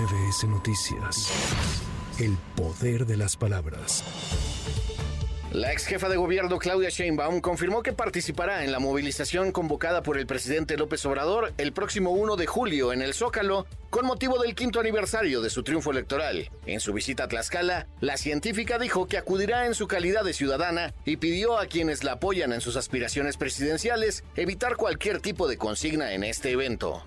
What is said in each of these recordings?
MBS Noticias. El poder de las palabras. La ex jefa de gobierno Claudia Sheinbaum confirmó que participará en la movilización convocada por el presidente López Obrador el próximo 1 de julio en el Zócalo con motivo del quinto aniversario de su triunfo electoral. En su visita a Tlaxcala, la científica dijo que acudirá en su calidad de ciudadana y pidió a quienes la apoyan en sus aspiraciones presidenciales evitar cualquier tipo de consigna en este evento.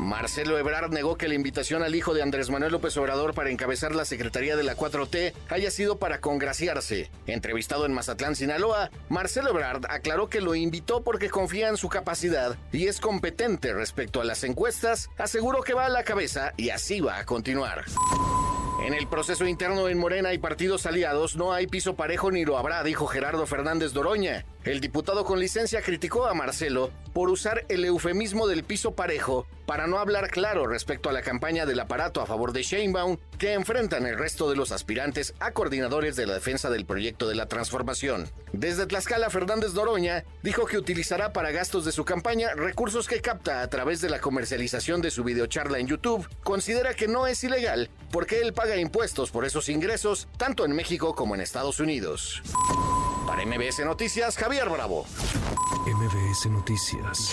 Marcelo Ebrard negó que la invitación al hijo de Andrés Manuel López Obrador para encabezar la Secretaría de la 4T haya sido para congraciarse. Entrevistado en Mazatlán, Sinaloa, Marcelo Ebrard aclaró que lo invitó porque confía en su capacidad y es competente respecto a las encuestas, aseguró que va a la cabeza y así va a continuar. En el proceso interno en Morena y partidos aliados no hay piso parejo ni lo habrá, dijo Gerardo Fernández Doroña. El diputado con licencia criticó a Marcelo por usar el eufemismo del piso parejo para no hablar claro respecto a la campaña del aparato a favor de Sheinbaum que enfrentan el resto de los aspirantes a coordinadores de la defensa del proyecto de la transformación. Desde Tlaxcala, Fernández Doroña dijo que utilizará para gastos de su campaña recursos que capta a través de la comercialización de su videocharla en YouTube. Considera que no es ilegal porque él paga impuestos por esos ingresos tanto en México como en Estados Unidos. Para MBS Noticias, Javier Bravo. MBS Noticias.